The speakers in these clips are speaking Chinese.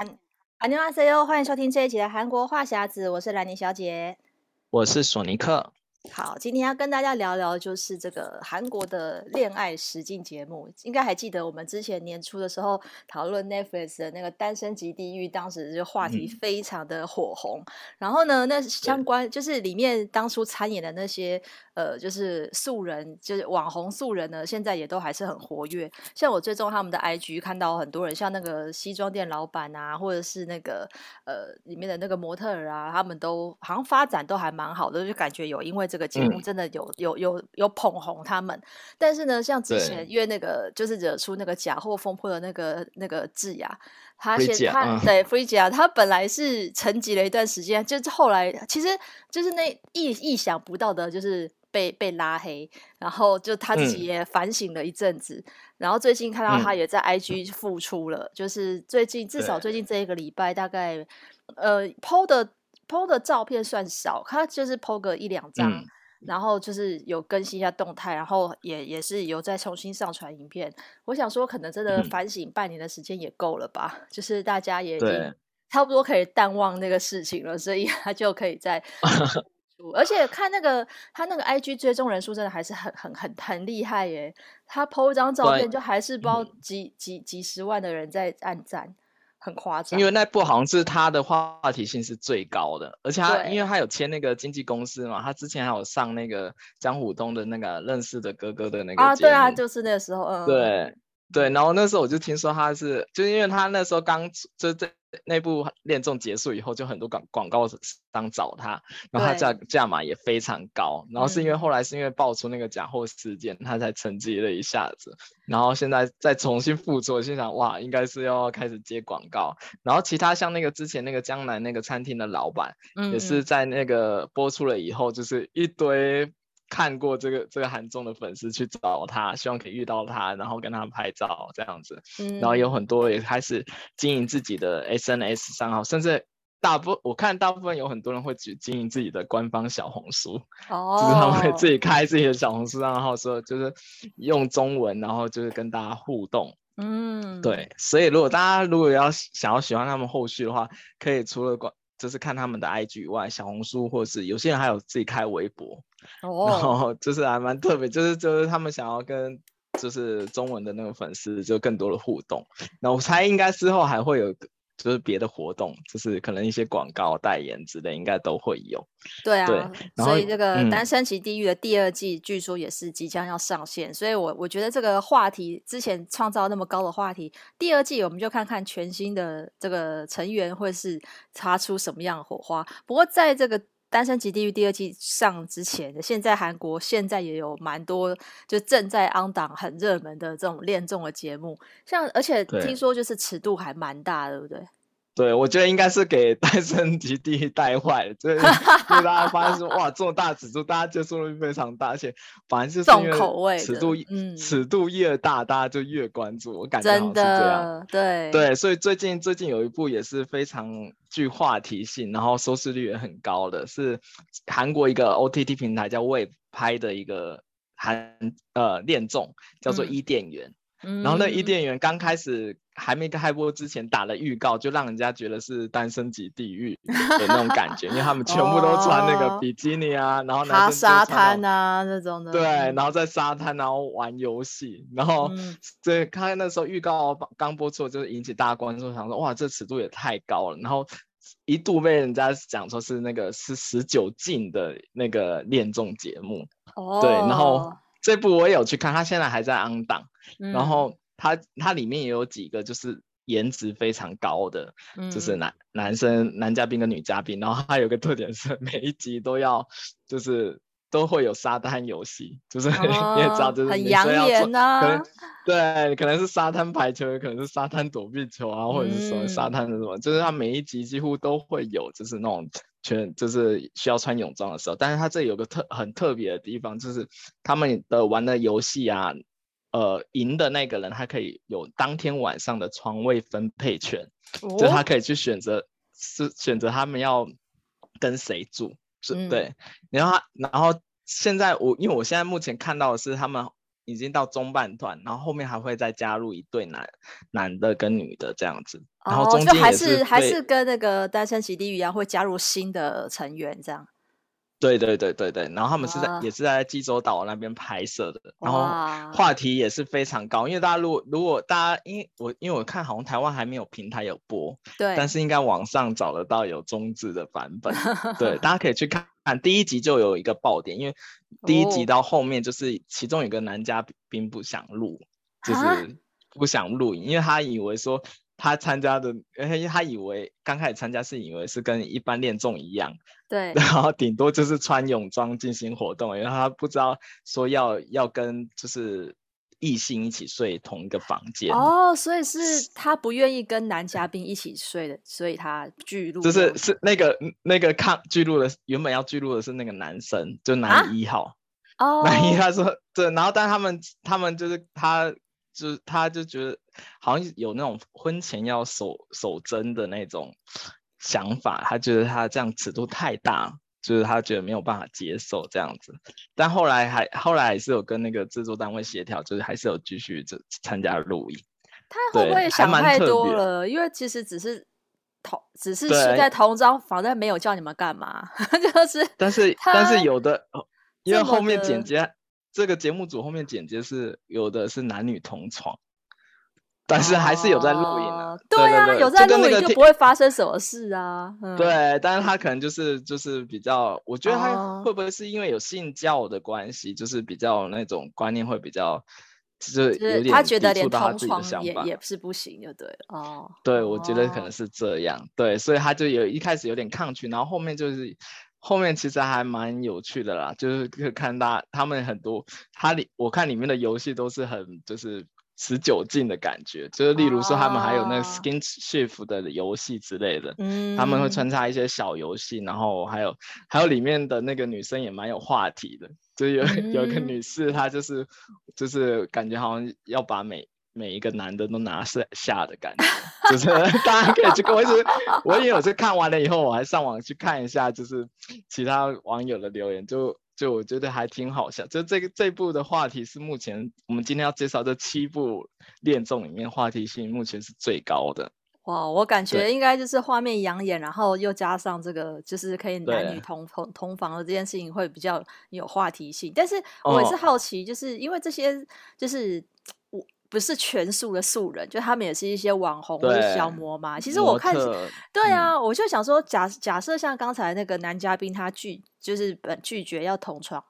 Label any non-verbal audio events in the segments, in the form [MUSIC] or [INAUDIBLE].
安，안녕하세요，欢迎收听这一集的韩国话匣子，我是兰妮小姐，我是索尼克。 好，今天要跟大家聊聊，就是这个韩国的恋爱实境节目。应该还记得我们之前年初的时候讨论 Netflix 的那个《单身即地狱》，当时就话题非常的火红。嗯、然后呢，那相关就是里面当初参演的那些呃，就是素人，就是网红素人呢，现在也都还是很活跃。像我追踪他们的 IG，看到很多人，像那个西装店老板啊，或者是那个呃里面的那个模特儿啊，他们都好像发展都还蛮好的，就感觉有因为。这个节目真的有、嗯、有有有捧红他们，但是呢，像之前因为那个就是惹出那个假货风波的那个那个智雅，他先他、嗯、对 Freedia，他本来是沉寂了一段时间，就是后来其实就是那意意想不到的，就是被被拉黑，然后就他自己也反省了一阵子，嗯、然后最近看到他也在。IG 复出了，嗯、就是最近至少最近这一个礼拜大概呃 PO 的。PO 的照片算少，他就是 PO 个一两张，嗯、然后就是有更新一下动态，然后也也是有再重新上传影片。我想说，可能真的反省半年的时间也够了吧，嗯、就是大家也已经 [LAUGHS] 差不多可以淡忘那个事情了，所以他就可以在。[LAUGHS] 而且看那个他那个 IG 追踪人数真的还是很很很很厉害耶，他 PO 一张照片就还是不知道几几几十万的人在按赞。很夸张，因为那部好像是他的话题性是最高的，而且他因为他有签那个经纪公司嘛，他之前还有上那个江虎东的那个认识的哥哥的那个啊，对啊，就是那个时候，嗯，对对，然后那时候我就听说他是，就是因为他那时候刚就这。那部恋综结束以后，就很多广广告商找他，然后他价价码也非常高。然后是因为后来是因为爆出那个假货事件，嗯、他才沉寂了一下子。然后现在再重新复出，我心想哇，应该是要开始接广告。然后其他像那个之前那个江南那个餐厅的老板，嗯、也是在那个播出了以后，就是一堆。看过这个这个韩综的粉丝去找他，希望可以遇到他，然后跟他拍照这样子。嗯，然后有很多也开始经营自己的 SNS 账号，甚至大部我看大部分有很多人会去经营自己的官方小红书，哦，就是他们会自己开自己的小红书账号，说就是用中文，然后就是跟大家互动。嗯，对，所以如果大家如果要想要喜欢他们后续的话，可以除了关就是看他们的 IG 以外，小红书或者是有些人还有自己开微博。哦，[LAUGHS] 然后就是还蛮特别，就是就是他们想要跟就是中文的那个粉丝就更多的互动，那我猜应该之后还会有就是别的活动，就是可能一些广告代言之类应该都会有。对啊，对，所以这个《单身即地狱》的第二季据说也是即将要上线，嗯、所以我我觉得这个话题之前创造那么高的话题，第二季我们就看看全新的这个成员会是擦出什么样的火花。不过在这个。《单身即地狱》第二季上之前，现在韩国现在也有蛮多就正在 on 档很热门的这种恋综的节目，像而且听说就是尺度还蛮大的，对不对？对，我觉得应该是给《单身极地狱》带坏了，就是大家发现说 [LAUGHS] 哇，这么大尺度，大家接受力非常大，而且反正就是因为口味尺度，嗯，尺度越大，大家就越关注。我感觉真的对对，所以最近最近有一部也是非常具话题性，然后收视率也很高的，是韩国一个 OTT 平台叫 Wave 拍的一个韩呃恋综，叫做《伊甸园》。嗯，然后那伊甸园刚开始。还没开播之前打了预告，就让人家觉得是单身级地狱 [LAUGHS] 的那种感觉，因为他们全部都穿那个比基尼啊，然后爬沙滩啊那种的，对，然后在沙滩然后玩游戏，然后对，看那时候预告刚播出，就是引起大家关注，想说哇，这尺度也太高了，然后一度被人家讲说是那个是十九禁的那个恋综节目，对，然后这部我也有去看，他现在还在 on 档，然后。它它里面也有几个就是颜值非常高的，嗯、就是男男生男嘉宾跟女嘉宾，然后它有个特点是每一集都要就是都会有沙滩游戏，就是、哦、你也知道就是很养眼啊，[LAUGHS] 对，可能是沙滩排球，可能是沙滩躲避球啊，或者是什么沙滩的什么，嗯、就是它每一集几乎都会有，就是那种全就是需要穿泳装的时候，但是它这有个特很特别的地方，就是他们的玩的游戏啊。呃，赢的那个人他可以有当天晚上的床位分配权，哦、就他可以去选择是选择他们要跟谁住，是、嗯、对。然后，然后现在我因为我现在目前看到的是他们已经到中半段，然后后面还会再加入一对男男的跟女的这样子，然后中间还是还是跟那个单身喜地狱一样，会加入新的成员这样。对对对对对，然后他们是在也是在济州岛那边拍摄的，然后话题也是非常高，因为大家如果如果大家因为我因为我看好像台湾还没有平台有播，对，但是应该网上找得到有中字的版本，[LAUGHS] 对，大家可以去看看。第一集就有一个爆点，因为第一集到后面就是其中有一个男嘉宾不想录，就是不想录影，因为他以为说。他参加的，他以为刚开始参加是以为是跟一般恋综一样，对，[LAUGHS] 然后顶多就是穿泳装进行活动，然后他不知道说要要跟就是异性一起睡同一个房间。哦，所以是他不愿意跟男嘉宾一起睡的，所以他拒录，就是是那个那个抗拒录的，原本要拒录的是那个男生，就男一号，哦，男一他说对，然后但他们他们就是他。就他就觉得好像有那种婚前要守守贞的那种想法，他觉得他这样尺度太大，就是他觉得没有办法接受这样子。但后来还后来还是有跟那个制作单位协调，就是还是有继续这参加录影。他会不会想太多了？因为其实只是同只是睡在同张房，但没有叫你们干嘛，[LAUGHS] 就是。但是但是有的，因为后面剪接。这个节目组后面剪接是有的是男女同床，但是还是有在录影的。哦、对啊，对对对，有在录影就不会发生什么事啊。嗯、对，但是他可能就是就是比较，我觉得他会不会是因为有信教的关系，哦、就是比较那种观念会比较，就是有点他觉得连同床也也是不行，就对了。哦，对，我觉得可能是这样。哦、对，所以他就有一开始有点抗拒，然后后面就是。后面其实还蛮有趣的啦，就是可以看到他们很多，他里我看里面的游戏都是很就是持久战的感觉，就是例如说他们还有那个 skin shift 的游戏之类的，嗯，他们会穿插一些小游戏，然后还有还有里面的那个女生也蛮有话题的，就有有一个女士她就是就是感觉好像要把每每一个男的都拿下下的感觉，就是 [LAUGHS] 大家可以去看。我一直我也有去看完了以后，我还上网去看一下，就是其他网友的留言，就就我觉得还挺好笑。就这个这部的话题是目前我们今天要介绍这七部恋综里面话题性目前是最高的。哇，我感觉应该就是画面养眼，然后又加上这个就是可以男女同同同房的这件事情会比较有话题性。但是我也是好奇，就是因为这些就是我。不是全素的素人，就他们也是一些网红或者小模嘛。其实我看，对啊，嗯、我就想说假，假假设像刚才那个男嘉宾他拒，就是本拒绝要同床。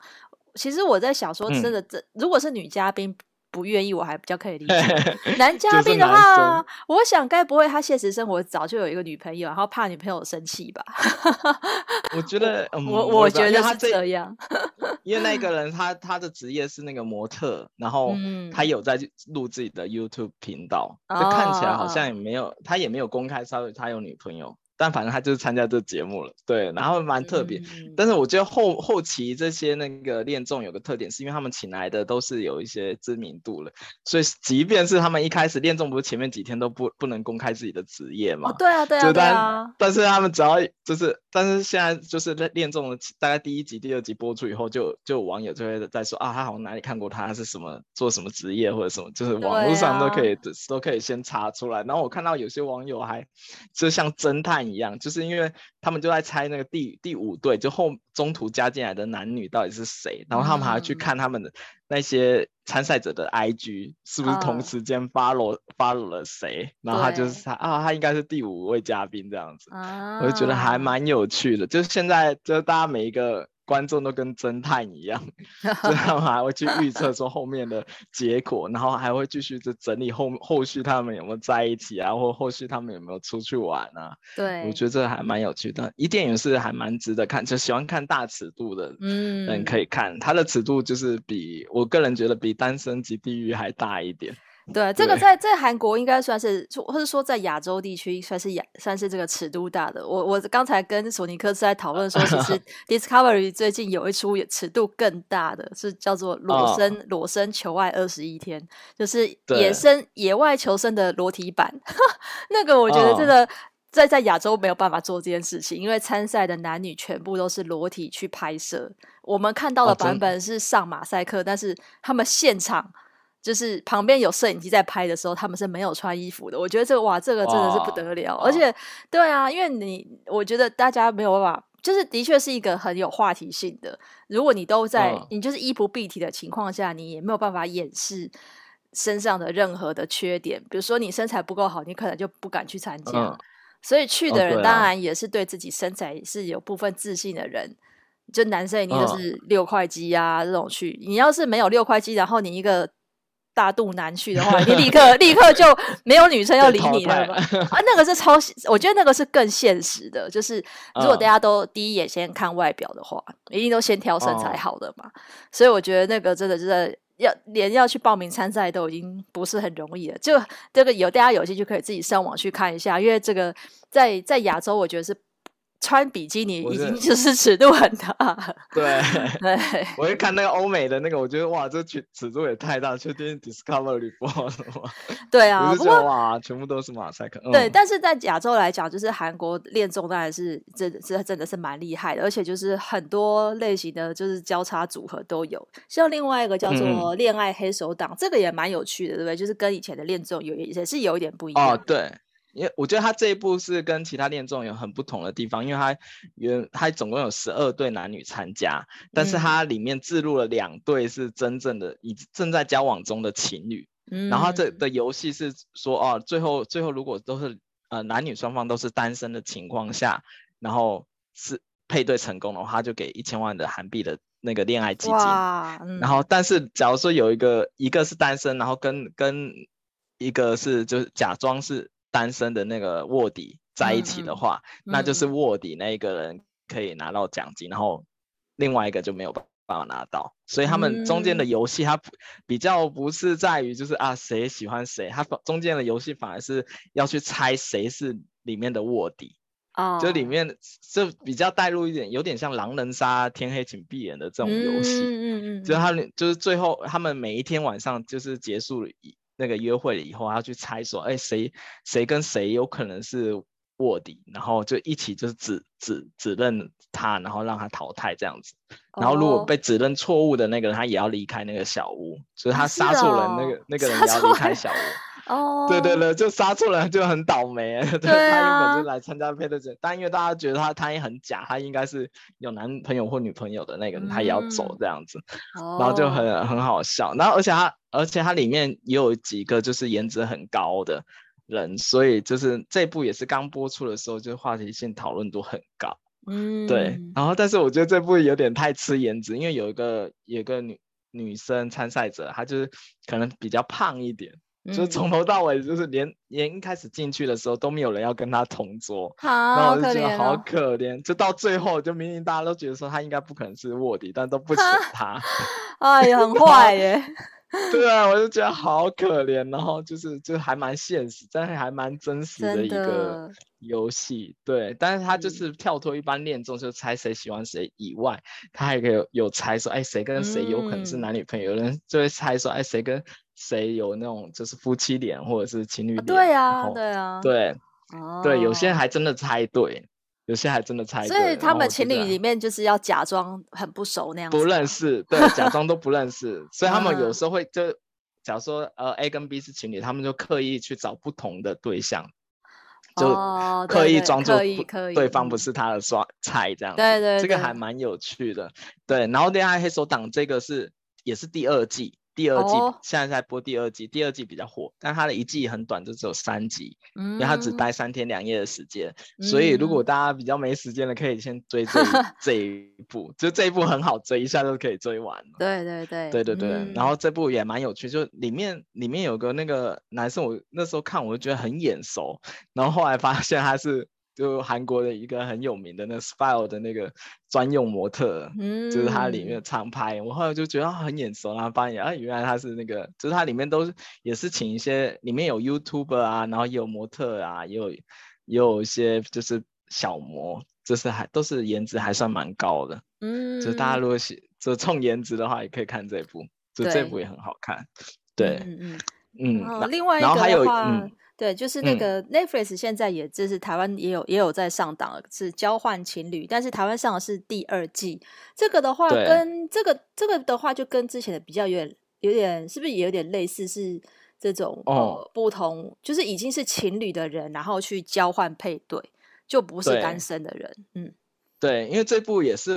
其实我在想说，真的，这、嗯、如果是女嘉宾。不愿意，我还比较可以理解。[LAUGHS] 男嘉宾的话，我想该不会他现实生活早就有一个女朋友，然后怕女朋友生气吧？我觉 [LAUGHS] 得，我、嗯、我，我觉得是这样。因为那 [LAUGHS] 个人他他的职业是那个模特，然后他有在录自己的 YouTube 频道，嗯、就看起来好像也没有，哦、他也没有公开说他有女朋友。但反正他就是参加这节目了，对，然后蛮特别。嗯、但是我觉得后后期这些那个恋综有个特点，是因为他们请来的都是有一些知名度了，所以即便是他们一开始恋综，不是前面几天都不不能公开自己的职业嘛？哦，对啊，对啊，对啊。但是他们只要就是，但是现在就是恋综的大概第一集、第二集播出以后就，就就有网友就会在说啊，他好像哪里看过他，他是什么做什么职业或者什么，就是网络上都可以、啊、都可以先查出来。然后我看到有些网友还就像侦探一样，就是因为他们就在猜那个第第五队，就后中途加进来的男女到底是谁，然后他们还要去看他们的那些参赛者的 IG 是不是同时间 follow、uh, follow 了谁，然后他就是他啊，他应该是第五位嘉宾这样子，uh, 我就觉得还蛮有趣的，就是现在就是大家每一个。观众都跟侦探一样，所以他们还会去预测说后面的结果，然后还会继续就整理后后续他们有没有在一起啊，或后续他们有没有出去玩啊？对，我觉得这还蛮有趣的。一电影是还蛮值得看，就喜欢看大尺度的人可以看，它的尺度就是比我个人觉得比《单身即地狱》还大一点。对，这个在在韩国应该算是，或者说在亚洲地区算是亚算是这个尺度大的。我我刚才跟索尼克斯在讨论说，其实 [LAUGHS] Discovery 最近有一出也尺度更大的，是叫做《裸身、哦、裸身求爱二十一天》，就是野生野外求生的裸体版。[LAUGHS] 那个我觉得这个在在亚洲没有办法做这件事情，因为参赛的男女全部都是裸体去拍摄。我们看到的版本是上马赛克，哦、但是他们现场就是旁边有摄影机在拍的时候，他们是没有穿衣服的。我觉得这个哇，这个真的是不得了。而且，对啊，因为你我觉得大家没有办法，就是的确是一个很有话题性的。如果你都在，哦、你就是衣不蔽体的情况下，你也没有办法掩饰身上的任何的缺点。比如说你身材不够好，你可能就不敢去参加。嗯所以去的人当然也是对自己身材是有部分自信的人，哦啊、就男生一定就是六块肌啊这种去。你要是没有六块肌，然后你一个大肚腩去的话，你立刻 [LAUGHS] 立刻就没有女生要理你了吧？啊，那个是超，我觉得那个是更现实的。就是如果大家都第一眼先看外表的话，哦、一定都先挑身材好的嘛。哦、所以我觉得那个真的是。要连要去报名参赛都已经不是很容易了，就这个有大家有兴趣可以自己上网去看一下，因为这个在在亚洲我觉得是。穿比基尼已经就是 [LAUGHS] 尺度很大，对对。[LAUGHS] 我一看那个欧美的那个，我觉得哇，这尺尺度也太大，确定 Discovery 不好什么？对啊，不过哇，全部都是马赛克。对，嗯、但是在亚洲来讲，就是韩国恋综当然是真这真的是蛮厉害的，而且就是很多类型的就是交叉组合都有。像另外一个叫做恋爱黑手党，嗯、这个也蛮有趣的，对不对？就是跟以前的恋综有也是有一点不一样。哦，对。因为我觉得他这一部是跟其他恋综有很不同的地方，因为他原他总共有十二对男女参加，但是他里面置入了两对是真正的已正在交往中的情侣，嗯，然后这的游戏是说哦，最后最后如果都是呃男女双方都是单身的情况下，然后是配对成功的话，他就给一千万的韩币的那个恋爱基金，嗯，然后但是假如说有一个一个是单身，然后跟跟一个是就是假装是。单身的那个卧底在一起的话，嗯嗯、那就是卧底那一个人可以拿到奖金，嗯、然后另外一个就没有办法拿到。所以他们中间的游戏，它比较不是在于就是啊谁喜欢谁，它中间的游戏反而是要去猜谁是里面的卧底。哦，就里面就比较带入一点，有点像狼人杀、天黑请闭眼的这种游戏。嗯嗯嗯，就他们就是最后他们每一天晚上就是结束了。那个约会了以后，他去猜说，哎，谁谁跟谁有可能是卧底，然后就一起就是指指指认他，然后让他淘汰这样子。然后如果被指认错误的那个人，他也要离开那个小屋，就是他杀错人，那个、哦、那个人也要离开小屋。哦，对对对，就杀错人就很倒霉。[LAUGHS] 对，啊、他原本就来参加配对者，但因为大家觉得他他也很假，他应该是有男朋友或女朋友的那个人，嗯、他也要走这样子，哦、然后就很很好笑。然后而且他而且他里面也有几个就是颜值很高的人，所以就是这部也是刚播出的时候，就话题性讨论度很高。嗯，对。然后但是我觉得这部有点太吃颜值，因为有一个有一个女女生参赛者，她就是可能比较胖一点。就从头到尾，就是连连一开始进去的时候都没有人要跟他同桌，好然后我就觉得好可怜。哦、就到最后，就明明大家都觉得说他应该不可能是卧底，但都不选他。哎呀，很坏耶。[LAUGHS] [LAUGHS] 对啊，我就觉得好可怜。然后就是就还蛮现实，但是还蛮真实的一个游戏。对，但是他就是跳脱一般恋综，就猜谁喜欢谁以外，他还可以有，有猜说，哎，谁跟谁有可能是男女朋友？嗯、有人就会猜说，哎，谁跟。谁有那种就是夫妻脸或者是情侣脸？对啊，对啊，对，对，有些人还真的猜对，有些还真的猜。所以他们情侣里面就是要假装很不熟那样子，不认识，对，假装都不认识。所以他们有时候会就，假如说呃 A 跟 B 是情侣，他们就刻意去找不同的对象，就刻意装作对方不是他的刷菜这样子。对对，这个还蛮有趣的。对，然后恋爱黑手党这个是也是第二季。第二季、oh. 现在在播第二季，第二季比较火，但它的一季很短，就只有三集，嗯、因为它只待三天两夜的时间，嗯、所以如果大家比较没时间的，可以先追这一 [LAUGHS] 这一部，就这一部很好追，一下就可以追完。对对对，对对对，嗯、然后这部也蛮有趣，就里面里面有个那个男生，我那时候看我就觉得很眼熟，然后后来发现他是。就韩国的一个很有名的那 Spile 的那个专用模特，嗯，就是它里面常拍，我后来就觉得很眼熟，然后发现啊，原来他是那个，就是它里面都是也是请一些，里面有 YouTuber 啊，然后也有模特啊，也有也有一些就是小模，就是还都是颜值还算蛮高的，嗯，就是大家如果喜。就冲颜值的话，也可以看这部，就这部也很好看，对，嗯嗯嗯，嗯，另外一个的话。对，就是那个 Netflix 现在也就是台湾也有也有在上档，是交换情侣，但是台湾上的是第二季。这个的话跟这个这个的话就跟之前的比较有点有点是不是也有点类似？是这种呃、哦、不同，就是已经是情侣的人，然后去交换配对，就不是单身的人。嗯，对，因为这部也是。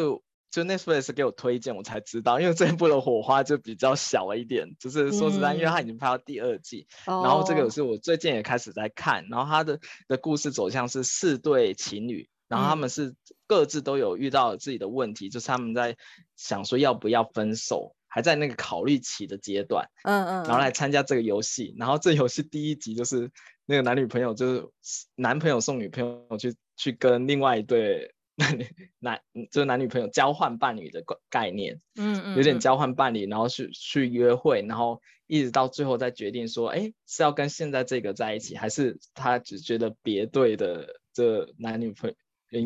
就 Netflix 给我推荐，我才知道，因为这一部的火花就比较小了一点。就是说实在，因为它已经拍到第二季，嗯、然后这个是我最近也开始在看，然后它的的故事走向是四对情侣，然后他们是各自都有遇到自己的问题，嗯、就是他们在想说要不要分手，还在那个考虑期的阶段。嗯嗯，然后来参加这个游戏，然后这游戏第一集就是那个男女朋友，就是男朋友送女朋友去去跟另外一对。[LAUGHS] 男女男就是男女朋友交换伴侣的概念，嗯嗯，有点交换伴侣，然后去去约会，然后一直到最后再决定说，哎，是要跟现在这个在一起，还是他只觉得别对的这男女朋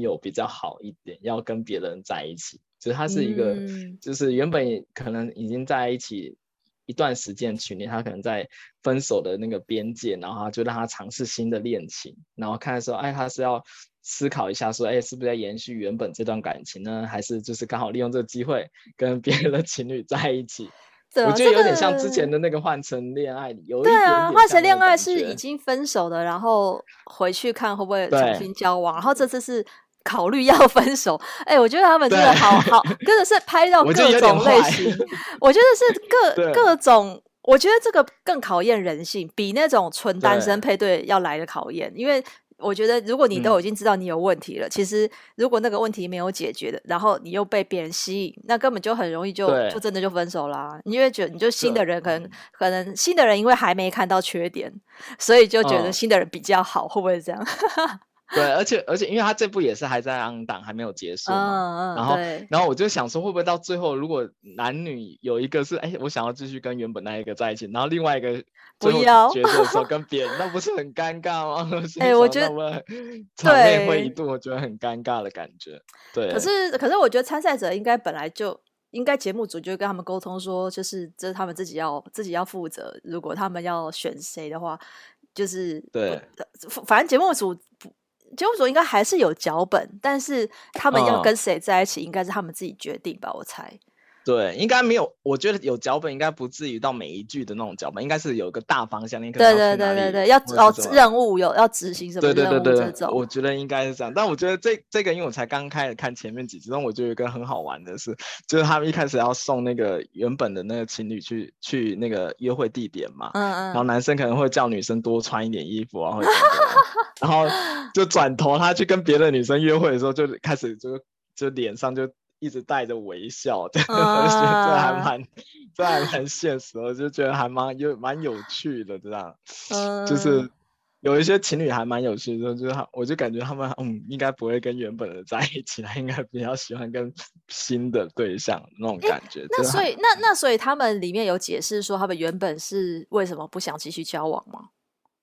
友比较好一点，要跟别人在一起。其实他是一个，嗯、就是原本可能已经在一起一段时间群里，他可能在分手的那个边界，然后他就让他尝试新的恋情，然后看说，哎，他是要。思考一下，说，哎，是不是在延续原本这段感情呢？还是就是刚好利用这个机会跟别人的情侣在一起？[LAUGHS] 我觉得有点像之前的那个换乘恋爱，有一点点。对啊，换成恋爱是已经分手的，然后回去看会不会重新交往，然后这次是考虑要分手。[LAUGHS] 哎，我觉得他们真的好好，[LAUGHS] 真的是拍到各种类型。我觉得是各各种，我觉得这个更考验人性，比那种纯单身配对要来的考验，因为。我觉得，如果你都已经知道你有问题了，嗯、其实如果那个问题没有解决的，然后你又被别人吸引，那根本就很容易就就真的就分手啦。因为觉得你就新的人可能可能新的人因为还没看到缺点，所以就觉得新的人比较好，嗯、会不会这样？对，而且而且，因为他这部也是还在 on 档，还没有结束嘛。嗯、然后然后我就想说，会不会到最后，如果男女有一个是，哎，我想要继续跟原本那一个在一起，然后另外一个最后决定说跟别人，[LAUGHS] 那不是很尴尬吗？哎，我觉得场面会一度我觉得很尴尬的感觉。对。可是可是，我觉得参赛者应该本来就应该节目组就跟他们沟通说，就是这是他们自己要自己要负责，如果他们要选谁的话，就是对，反正节目组。节目组应该还是有脚本，但是他们要跟谁在一起，应该是他们自己决定吧，我猜。对，应该没有。我觉得有脚本，应该不至于到每一句的那种脚本，应该是有个大方向。你可能对对对对对，要哦任务有要执行什么任务这种。我觉得应该是这样。但我觉得这这个，因为我才刚开始看前面几集，但我觉得有一个很好玩的是，就是他们一开始要送那个原本的那个情侣去去那个约会地点嘛，嗯嗯，然后男生可能会叫女生多穿一点衣服啊，或者 [LAUGHS] 然后就转头他去跟别的女生约会的时候，就开始就就脸上就。一直带着微笑的，[LAUGHS] 这、uh, 还蛮，这还蛮现实的，我就觉得还蛮有蛮有趣的，这样，uh, 就是有一些情侣还蛮有趣的，就是我就感觉他们嗯，应该不会跟原本的在一起，他应该比较喜欢跟新的对象那种感觉。那所以那那所以他们里面有解释说他们原本是为什么不想继续交往吗？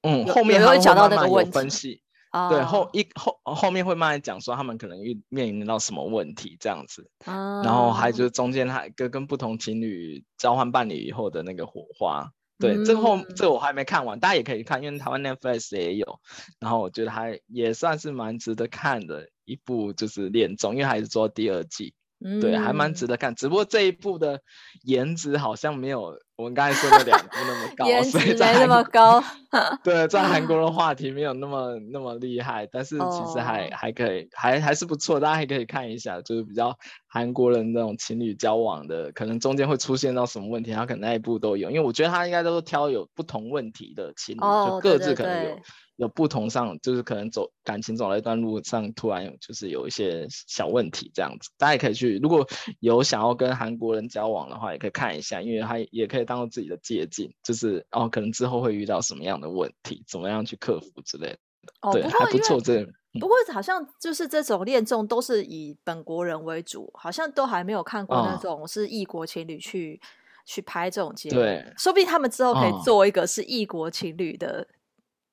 嗯，后面他会讲到那个问题。对，后一后后面会慢慢讲说他们可能遇面临到什么问题这样子，啊、然后还就是中间还跟跟不同情侣交换伴侣以后的那个火花，对，嗯、这后这我还没看完，大家也可以看，因为台湾 Netflix 也有，然后我觉得还也算是蛮值得看的一部就是恋综，因为还是做第二季。对，还蛮值得看，只不过这一部的颜值好像没有我们刚才说的两部那么 [LAUGHS] 高，颜值没那么高。[LAUGHS] 对，在韩国的 [LAUGHS] 话题没有那么那么厉害，但是其实还、oh. 还可以，还还是不错，大家还可以看一下，就是比较韩国人那种情侣交往的，可能中间会出现到什么问题，他可能那一部都有，因为我觉得他应该都是挑有不同问题的情侣，oh, 就各自可能有。对对对有不同上，就是可能走感情走了一段路上，突然就是有一些小问题这样子，大家也可以去，如果有想要跟韩国人交往的话，也可以看一下，因为他也可以当做自己的借鉴，就是哦，可能之后会遇到什么样的问题，怎么样去克服之类的。哦，对，还不错。这不过好像就是这种恋综都是以本国人为主，好像都还没有看过那种是异国情侣去、哦、去拍这种节目。对，说不定他们之后可以做一个是异国情侣的。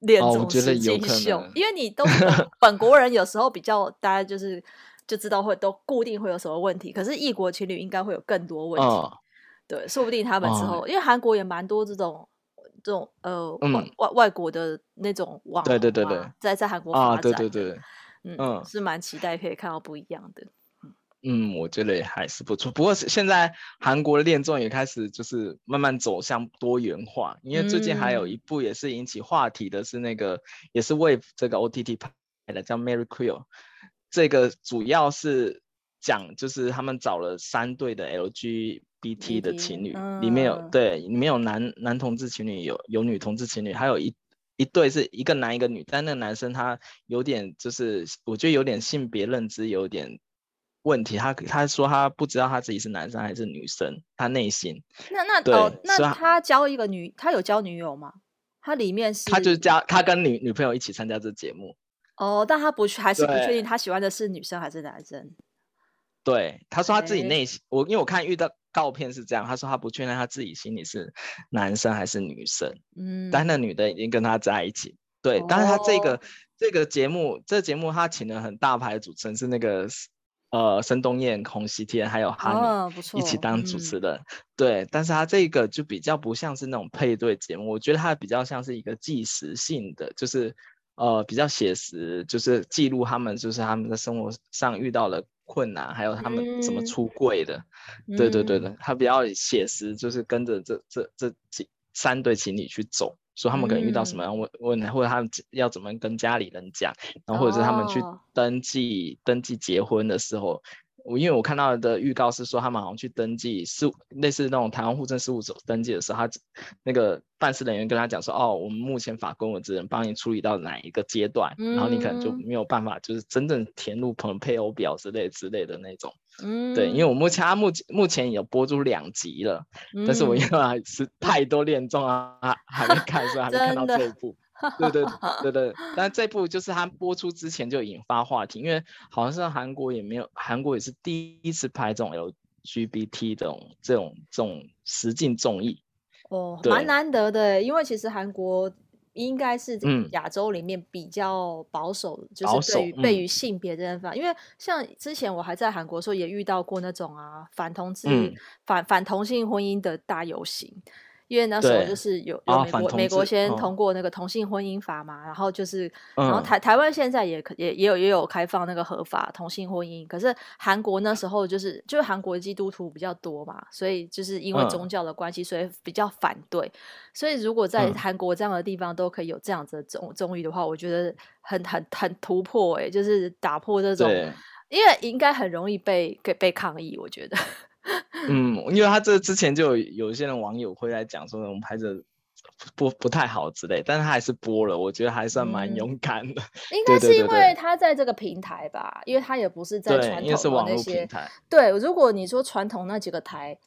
恋综实境秀，哦、因为你都本国人有时候比较，大家就是就知道会都固定会有什么问题，可是异国情侣应该会有更多问题。哦、对，说不定他们之后，哦、因为韩国也蛮多这种这种呃、嗯、外外外国的那种网红，对对对对，在在韩国发展，啊、对对对，嗯，嗯是蛮期待可以看到不一样的。嗯，我觉得也还是不错。不过现在韩国的恋综也开始就是慢慢走向多元化，因为最近还有一部也是引起话题的，是那个、嗯、也是 Wave 这个 OTT 拍的，叫 Marry Queer。这个主要是讲就是他们找了三对的 LGBT 的情侣，嗯、里面有对里面有男男同志情侣，有有女同志情侣，还有一一对是一个男一个女，但那个男生他有点就是我觉得有点性别认知有点。问题，他他说他不知道他自己是男生还是女生，他内心。那那对哦，那他交一个女，他有交女友吗？他里面是，他就是交他跟女女朋友一起参加这节目。哦，但他不还是不确定他喜欢的是女生还是男生。对，他说他自己内心，我因为我看遇到告片是这样，他说他不确定他自己心里是男生还是女生。嗯，但那女的已经跟他在一起。对，哦、但是他这个这个节目，这个节目他请了很大牌的主持人是那个。呃，申东燕、孔熙天还有哈尼一起当主持人，哦嗯、对，但是他这个就比较不像是那种配对节目，我觉得他比较像是一个纪实性的，就是呃比较写实，就是记录他们就是他们在生活上遇到了困难，还有他们怎么出柜的，嗯、对对对的，他比较写实，就是跟着这这这几三对情侣去走。说他们可能遇到什么样问问题，或者他们要怎么跟家里人讲，然后或者是他们去登记、oh. 登记结婚的时候。我因为我看到的预告是说，他们好像去登记是类似那种台湾户政事务所登记的时候，他那个办事人员跟他讲说，哦，我们目前法规我只能帮你处理到哪一个阶段，嗯、然后你可能就没有办法，就是真正填入朋配偶表之类之类的那种。嗯，对，因为我目前他目前目前有播出两集了，嗯、但是我因为还是太多恋综啊，[LAUGHS] 还没看，所以还没看到这一部。对对 [LAUGHS] 对对，但这部就是他播出之前就引发话题，因为好像是韩国也没有，韩国也是第一次拍这种 LGBT 这种这种这种实境综艺。哦，蛮难得的，因为其实韩国应该是亚洲里面比较保守，嗯、就是对于对于性别这件事，因为像之前我还在韩国的时候，也遇到过那种啊反同志、嗯、反反同性婚姻的大游行。因为那时候就是有有美国、啊、美国先通过那个同性婚姻法嘛，哦、然后就是，然后台台湾现在也可也也有也有开放那个合法同性婚姻，可是韩国那时候就是就是韩国基督徒比较多嘛，所以就是因为宗教的关系，嗯、所以比较反对。所以如果在韩国这样的地方都可以有这样子的综综艺的话，我觉得很很很突破哎、欸，就是打破这种，因为应该很容易被被被抗议，我觉得。嗯，因为他这之前就有有一些人网友会来讲说，我们拍着不不太好之类，但是他还是播了，我觉得还算蛮勇敢的。[LAUGHS] 嗯、应该是因为他在这个平台吧，因为他也不是在传统的那些。对，如果你说传统那几个台，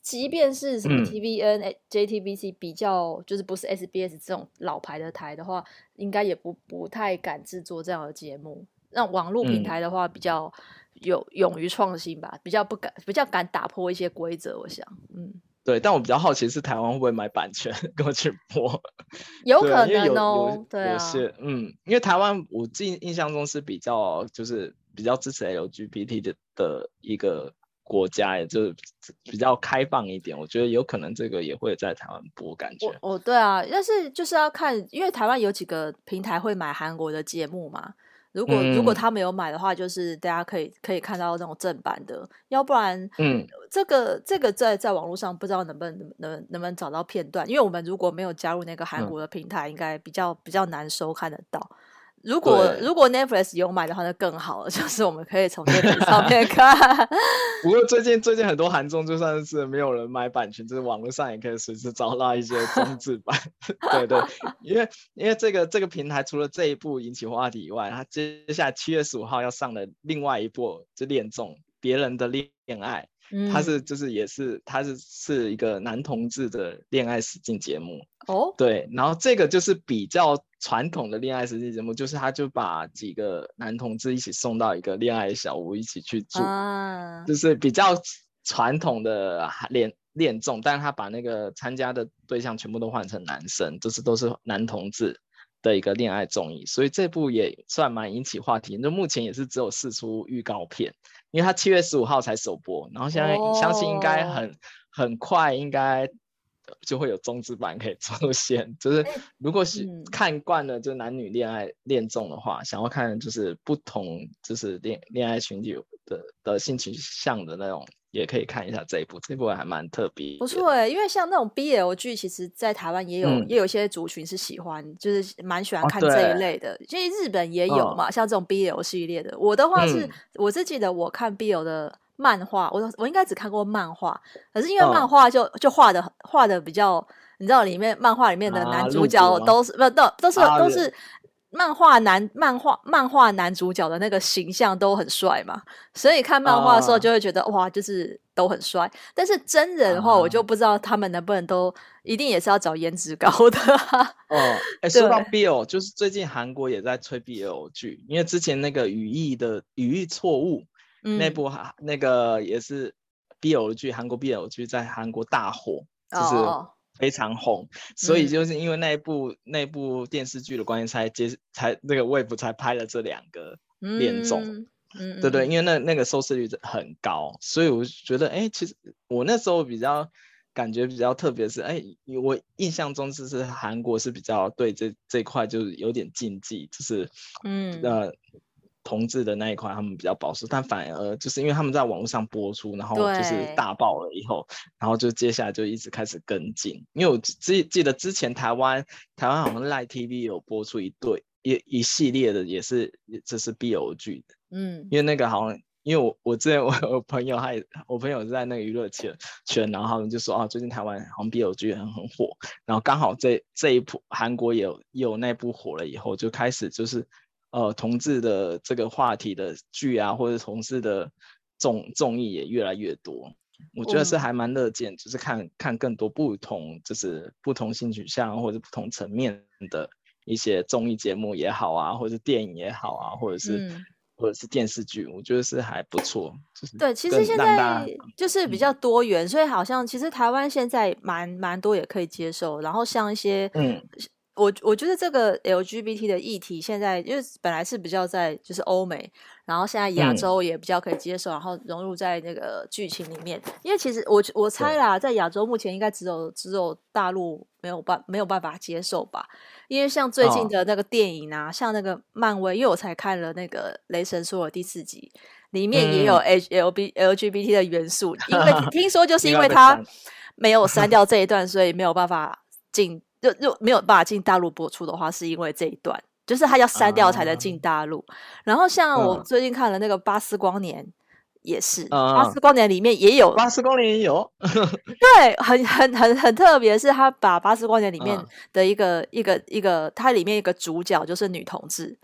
即便是什么 TVN、嗯、JTBC 比较就是不是 SBS 这种老牌的台的话，应该也不不太敢制作这样的节目。那网络平台的话，比较。嗯有勇于创新吧，比较不敢，比较敢打破一些规则。我想，嗯，对。但我比较好奇是台湾会不会买版权 [LAUGHS] 跟我去播？有可能哦，对，啊、嗯，因为台湾我记印象中是比较就是比较支持 LGBT 的的一个国家，也就是比较开放一点。我觉得有可能这个也会在台湾播，感觉。哦，对啊，但是就是要看，因为台湾有几个平台会买韩国的节目嘛。如果如果他没有买的话，就是大家可以可以看到那种正版的，要不然，嗯，这个这个在在网络上不知道能不能能能不能找到片段，因为我们如果没有加入那个韩国的平台，应该比较比较难收看得到。如果如果 Netflix 有买的话，那更好了，[LAUGHS] 就是我们可以从 Netflix 上面 [LAUGHS] 看。不过最近最近很多韩综就算是没有人买版权，就是网络上也可以随时找到一些中 [LAUGHS] 字版。对对，因为因为这个这个平台除了这一部引起话题以外，它接下来七月十五号要上的另外一部就恋综《别人的恋爱》。他是就是也是他是是一个男同志的恋爱实境节目哦，对，然后这个就是比较传统的恋爱实境节目，就是他就把几个男同志一起送到一个恋爱小屋一起去住，啊、就是比较传统的恋恋综，但是他把那个参加的对象全部都换成男生，就是都是男同志的一个恋爱综艺，所以这部也算蛮引起话题。那目前也是只有四出预告片。因为他七月十五号才首播，然后现在相信应该很、oh. 很快应该就会有中字版可以出现。就是如果是看惯了就男女恋爱恋综的话，想要看就是不同就是恋恋爱群体的的性取向的那种。也可以看一下这一部，这一部还蛮特别，不错哎。因为像那种 BL 剧，其实，在台湾也有、嗯，也有一些族群是喜欢，就是蛮喜欢看这一类的。其、哦、实日本也有嘛、哦，像这种 BL 系列的。我的话是，嗯、我是记得我看 BL 的漫画，我我应该只看过漫画，可是因为漫画就、哦、就画的画的比较，你知道里面漫画里面的男主角都是、啊、不都都是、啊、都是。漫画男漫画漫画男主角的那个形象都很帅嘛，所以看漫画的时候就会觉得、uh, 哇，就是都很帅。但是真人的话，我就不知道他们能不能都一定也是要找颜值高的。哦，哎，[LAUGHS] 说到 BL，就是最近韩国也在吹 BL 剧，因为之前那个语义的语义错误、嗯、那部哈那个也是 BL 剧，韩国 BL 剧在韩国大火，就是。Oh. 非常红，所以就是因为那一部、嗯、那一部电视剧的关系，才接才那个 Wave 才拍了这两个恋综，嗯，嗯对对，因为那那个收视率很高，所以我觉得，哎、欸，其实我那时候比较感觉比较特别是，哎、欸，我印象中就是韩国是比较对这这块就是有点禁忌，就是嗯呃。同志的那一块，他们比较保守，但反而就是因为他们在网络上播出，然后就是大爆了以后，然后就接下来就一直开始跟进。因为我记记得之前台湾台湾好像 Line TV 有播出一对一一系列的，也是这是 BL 剧的，嗯，因为那个好像因为我我之前我有朋友他也我朋友是在那个娱乐圈圈，然后他们就说啊，最近台湾好像 BL 剧很很火，然后刚好这这一部韩国也有也有那部火了以后，就开始就是。呃，同志的这个话题的剧啊，或者同志的综综艺也越来越多，我觉得是还蛮乐见，嗯，就是看看更多不同，就是不同性取向或者不同层面的一些综艺节目也好啊，或者是电影也好啊，或者是、嗯、或者是电视剧，我觉得是还不错。就是对，其实现在就是比较多元，嗯、所以好像其实台湾现在蛮蛮多也可以接受，然后像一些嗯。我我觉得这个 LGBT 的议题现在，因为本来是比较在就是欧美，然后现在亚洲也比较可以接受，嗯、然后融入在那个剧情里面。因为其实我我猜啦，在亚洲目前应该只有只有大陆没有办没有办法接受吧。因为像最近的那个电影啊，哦、像那个漫威，因为我才看了那个《雷神索尔》第四集，里面也有 H L B LGBT 的元素。因为 [LAUGHS] 听说就是因为他没有删掉 [LAUGHS] 这一段，所以没有办法进。就就没有办法进大陆播出的话，是因为这一段，就是他要删掉才能进大陆。Uh, 然后像我最近看了那个《巴斯光年》，也是《巴、uh, 斯光年》里面也有，《巴斯光年》也有，对，很很很很特别，是他把《巴斯光年》里面的一个、uh, 一个一个，它里面一个主角就是女同志，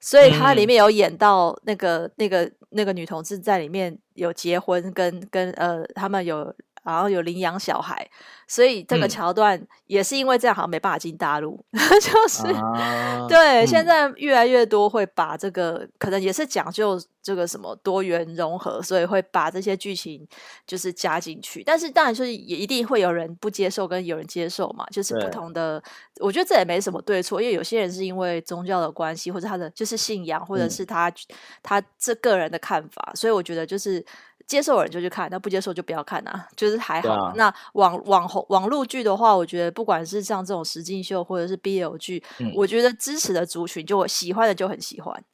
所以它里面有演到那个、嗯、那个那个女同志在里面有结婚跟，跟跟呃他们有。然后有领养小孩，所以这个桥段也是因为这样，好像没办法进大陆。嗯、[LAUGHS] 就是、啊、对、嗯，现在越来越多会把这个，可能也是讲究这个什么多元融合，所以会把这些剧情就是加进去。但是当然就是也一定会有人不接受，跟有人接受嘛，就是不同的。我觉得这也没什么对错，因为有些人是因为宗教的关系，或者他的就是信仰，或者是他、嗯、他这个人的看法，所以我觉得就是。接受的人就去看，那不接受就不要看啊，就是还好。啊、那网网红网络剧的话，我觉得不管是像这种实境秀或者是 BL 剧、嗯，我觉得支持的族群就喜欢的就很喜欢，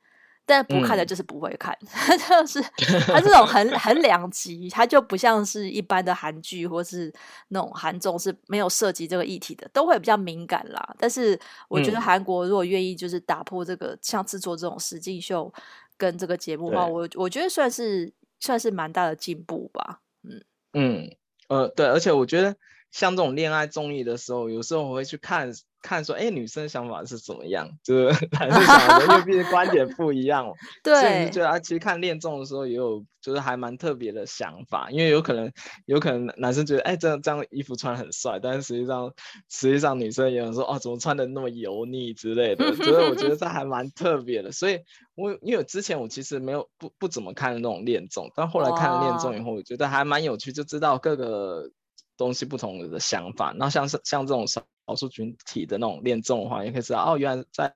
但不看的就是不会看。嗯、[LAUGHS] 就是它这种很很两极，它就不像是一般的韩剧或是那种韩综是没有涉及这个议题的，都会比较敏感啦。但是我觉得韩国如果愿意就是打破这个、嗯、像制作这种实境秀跟这个节目的话，我我觉得算是。算是蛮大的进步吧，嗯。嗯呃对，而且我觉得像这种恋爱综艺的时候，有时候我会去看。看说，哎、欸，女生想法是怎么样？就是 [LAUGHS] 男生想的，因为毕竟观点不一样。对，所以就觉得啊，其实看恋综的时候也有，就是还蛮特别的想法。因为有可能，有可能男生觉得，哎、欸，这样这样衣服穿很帅，但是实际上，实际上女生也有说，哦，怎么穿的那么油腻之类的。所以我觉得这还蛮特别的。所以我因为之前我其实没有不不怎么看那种恋综，但后来看了恋综以后，我觉得还蛮有趣，就知道各个东西不同的想法。然后像是像这种少。数群体的那种恋综的话，也可以知道哦，原来在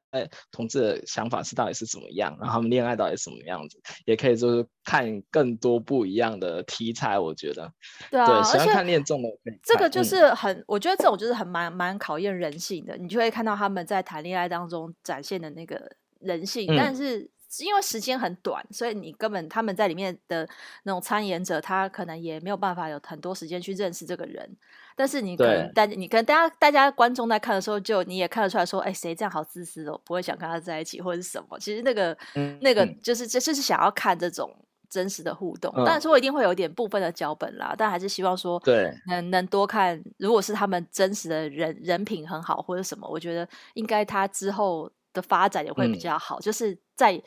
同志的想法是到底是怎么样，然后他们恋爱到底是什么样子，也可以就是看更多不一样的题材。我觉得，对啊，对，喜欢看恋综的，这个就是很，嗯、我觉得这种就是很蛮蛮考验人性的，你就会看到他们在谈恋爱当中展现的那个人性，嗯、但是。因为时间很短，所以你根本他们在里面的那种参演者，他可能也没有办法有很多时间去认识这个人。但是你可能大你跟大家大家观众在看的时候，就你也看得出来说，哎，谁这样好自私哦，不会想跟他在一起或者是什么？其实那个、嗯、那个就是就、嗯、就是想要看这种真实的互动。当然说一定会有一点部分的脚本啦，但还是希望说，对，能能多看。如果是他们真实的人人品很好或者什么，我觉得应该他之后。的发展也会比较好，嗯、就是在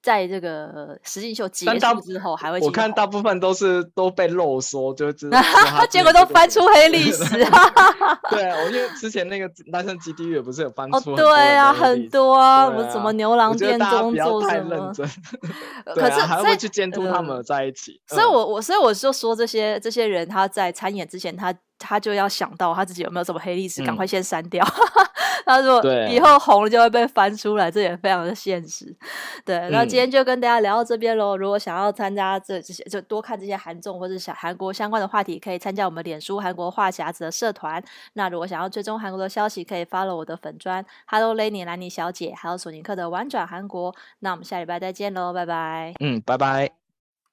在这个实境秀结束之后，还会我看大部分都是都被漏说，就知 [LAUGHS] 结果都翻出黑历史。[LAUGHS] 对啊，我因为之前那个单身基地狱不是有翻出哦，对啊，很多啊，什么什么牛郎店中做什么，可是还会去监督他们在一起。所以我我所以我就说这些这些人他在参演之前，他他就要想到他自己有没有什么黑历史，赶快先删掉。他说：“以后红了就会被翻出来，这也非常的现实。”对，那今天就跟大家聊到这边喽。如果想要参加这这些，就多看这些韩综或者小韩国相关的话题，可以参加我们脸书韩国话匣子的社团。那如果想要追踪韩国的消息，可以 follow 我的粉专 Hello Lenny 兰妮小姐，还有索尼克的玩转韩国。那我们下礼拜再见喽，拜拜。嗯，拜拜。